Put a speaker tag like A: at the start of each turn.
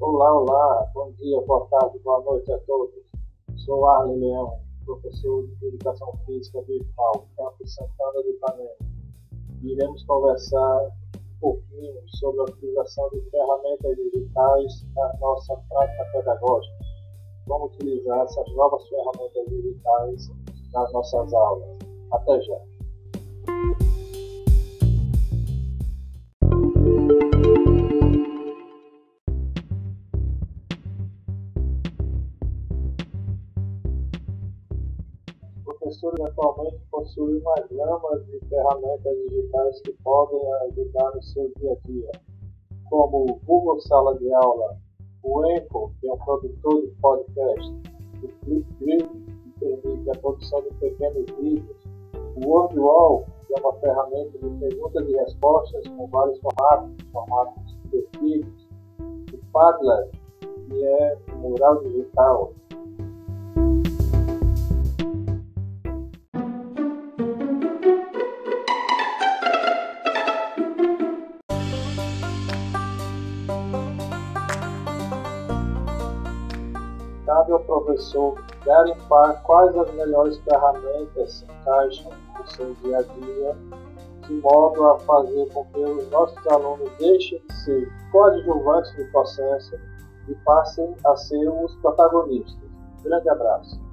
A: Olá, olá, bom dia, boa tarde, boa noite a todos. Sou Arlen Leão, professor de Educação Física do IFAL, Campus Santana de Ipanema. Iremos conversar um pouquinho sobre a utilização de ferramentas digitais na nossa prática pedagógica. Como utilizar essas novas ferramentas digitais nas nossas aulas. Até já! Professores atualmente possuem uma gama de ferramentas digitais que podem ajudar no seu dia a dia, como o Google Sala de Aula, o Enco, que é um produtor de podcast, o Flipgrid, que permite a produção de pequenos vídeos, o WordWall, que é uma ferramenta de perguntas e respostas com vários formatos, formatos divertidos, o Padlet, que é um mural digital, cabe ao professor garimpar quais as melhores ferramentas se encaixam no seu dia a dia, de modo a fazer com que os nossos alunos deixem de ser coadjuvantes do processo e passem a ser os protagonistas. Grande abraço.